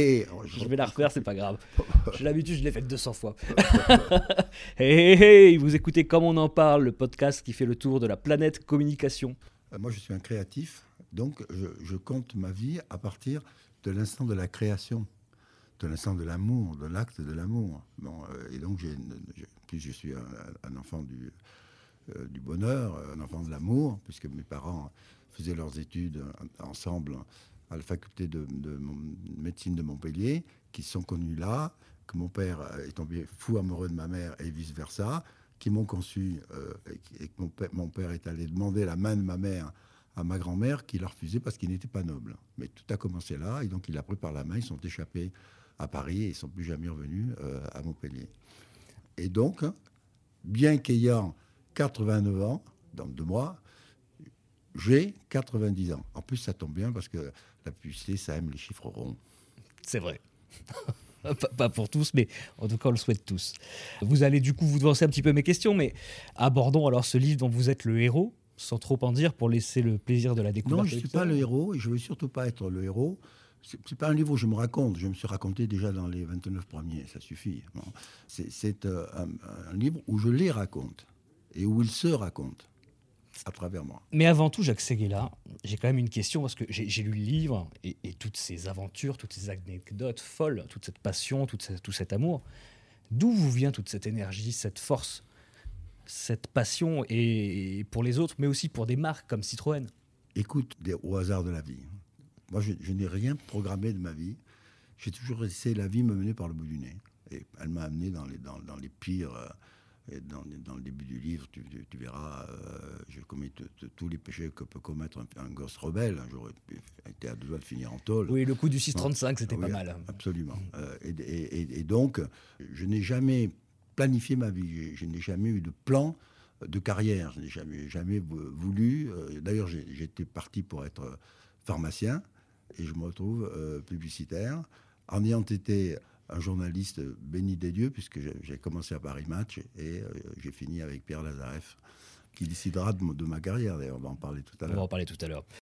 hé, Je vais la refaire, c'est pas grave. J'ai l'habitude, je l'ai faite 200 fois. hey, hey, hey, vous écoutez Comme on en parle, le podcast qui fait le tour de la planète communication. Euh, Moi, je suis un créatif, donc je, je compte ma vie à partir de l'instant de la création, de l'instant de l'amour, de l'acte de l'amour. Bon, euh, et donc, j'ai, plus, je suis un, un enfant du, euh, du bonheur, un enfant de l'amour, puisque mes parents faisaient leurs études ensemble à la faculté de, médecine de Montpellier, qui sont connus là, que mon père euh, est tombé fou amoureux de ma mère et vice-versa, qui m'ont conçu, euh, et, que mon père, est allé demander la main de ma mère à ma grand-mère, qui l'a refusé parce qu'il n'était pas noble. Mais tout a commencé là, et donc il a pris par la main, ils sont échappés à Paris et ils sont plus jamais revenus euh, à Montpellier. Et donc, bien qu'ayant 89 ans, dans deux mois, j'ai 90 ans. En plus, ça tombe bien parce que la publicité, ça aime les chiffres ronds. C'est vrai. pas, pour tous, mais en tout cas, on le souhaite tous. Vous allez du coup vous devancer un petit peu mes questions, mais abordons alors ce livre dont vous êtes le héros, sans trop en dire, pour laisser le plaisir de la découverte. Non, je ne suis pas le héros et je ne veux surtout pas être le héros. Ce n'est pas un livre où je me raconte. Je me suis raconté déjà dans les 29 premiers, ça suffit. C'est- C'est euh, un, un livre où je les raconte et où ils se racontent à travers moi. Mais avant tout, Jacques Seguela, j'ai quand même une question parce que j'ai lu le livre et, et toutes ces aventures, toutes ces anecdotes folles, toute cette passion, toute cette- tout cet amour. D'où vous vient toute cette énergie, cette force, cette passion et, et pour les autres, mais aussi pour des marques comme Citroën? Écoute au hasard de la vie. Moi, je, je n'ai rien programmé de ma vie. J'ai toujours laissé la vie me mener par le bout du nez. Et elle m'a amené dans les, dans, dans les pires. euh, et dans, le début du livre, tu, tu- tu verras, euh, j'ai commis tous les péchés que peut commettre un, un gosse rebelle. J'aurais pu- été à deux doigts de finir en tôle. Oui, le coup du 635, c'était Oui, pas mal. Absolument. Euh, et, et- et- et donc, je n'ai jamais planifié ma vie. Je, n'ai jamais eu de plan de carrière. Je n'ai jamais, jamais vou- voulu. euh, D'ailleurs, j'étais parti pour être pharmacien et je me retrouve euh, publicitaire en ayant été un journaliste béni des dieux, puisque j'ai- commencé à Paris Match et euh, j'ai fini avec Pierre Lazareff, qui décidera de, ma carrière. D'ailleurs, on va en parler tout à On va l'heure. en parler tout à l'heure.